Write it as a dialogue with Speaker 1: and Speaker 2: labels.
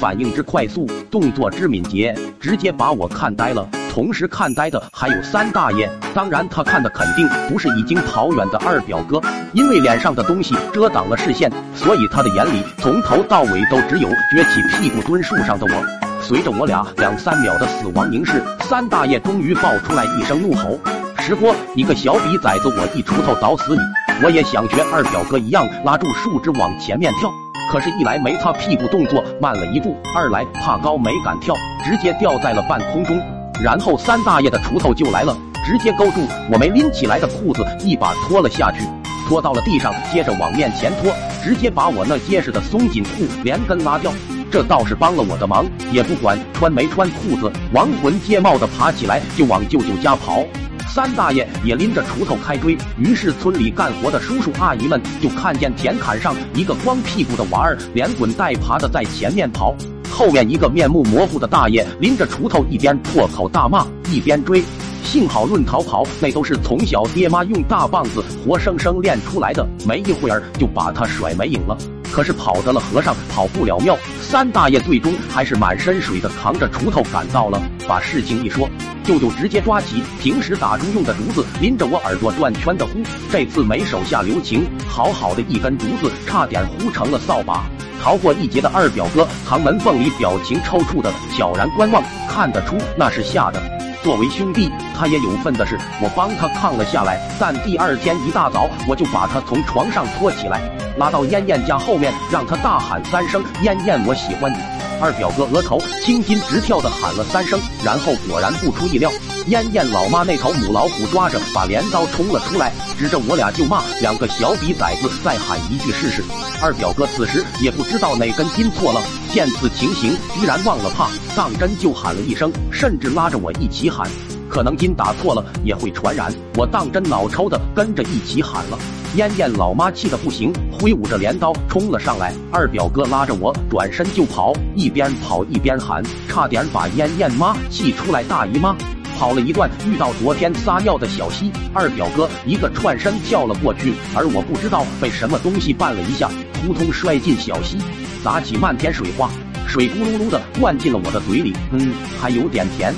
Speaker 1: 反应之快速，动作之敏捷，直接把我看呆了。同时看呆的还有三大爷，当然他看的肯定不是已经跑远的二表哥，因为脸上的东西遮挡了视线，所以他的眼里从头到尾都只有撅起屁股蹲树上的我。随着我俩两三秒的死亡凝视，三大爷终于爆出来一声怒吼：“石锅，你个小逼崽子，我一锄头捣死你！”我也想学二表哥一样拉住树枝往前面跳，可是，一来没他屁股动作慢了一步，二来怕高没敢跳，直接掉在了半空中。然后三大爷的锄头就来了，直接勾住我没拎起来的裤子，一把拖了下去，拖到了地上，接着往面前拖，直接把我那结实的松紧裤连根拉掉。这倒是帮了我的忙，也不管穿没穿裤子，亡魂皆冒的爬起来就往舅舅家跑。三大爷也拎着锄头开追，于是村里干活的叔叔阿姨们就看见田坎上一个光屁股的娃儿连滚带爬的在前面跑。后面一个面目模糊的大爷拎着锄头，一边破口大骂，一边追。幸好论逃跑，那都是从小爹妈用大棒子活生生练出来的，没一会儿就把他甩没影了。可是跑得了和尚跑不了庙，三大爷最终还是满身水的扛着锄头赶到了。把事情一说，舅舅直接抓起平时打猪用的竹子，拎着我耳朵转圈的呼。这次没手下留情，好好的一根竹子，差点呼成了扫把。逃过一劫的二表哥扛门缝里表情抽搐的悄然观望，看得出那是吓的。作为兄弟，他也有份的是我帮他抗了下来。但第二天一大早，我就把他从床上拖起来，拉到燕燕家后面，让他大喊三声：“燕燕，我喜欢你。”二表哥额头青筋直跳的喊了三声，然后果然不出意料，燕燕老妈那头母老虎抓着把镰刀冲了出来，指着我俩就骂：“两个小逼崽子，再喊一句试试。”二表哥此时也不知道哪根筋错了，见此情形，居然忘了怕，当真就喊了一声，甚至拉着我一起喊。可能因打错了也会传染，我当真脑抽的跟着一起喊了。燕燕老妈气得不行，挥舞着镰刀冲了上来。二表哥拉着我转身就跑，一边跑一边喊，差点把燕燕妈气出来。大姨妈跑了一段，遇到昨天撒尿的小溪，二表哥一个串身跳了过去，而我不知道被什么东西绊了一下，扑通摔进小溪，砸起漫天水花，水咕噜噜的灌进了我的嘴里，嗯，还有点甜。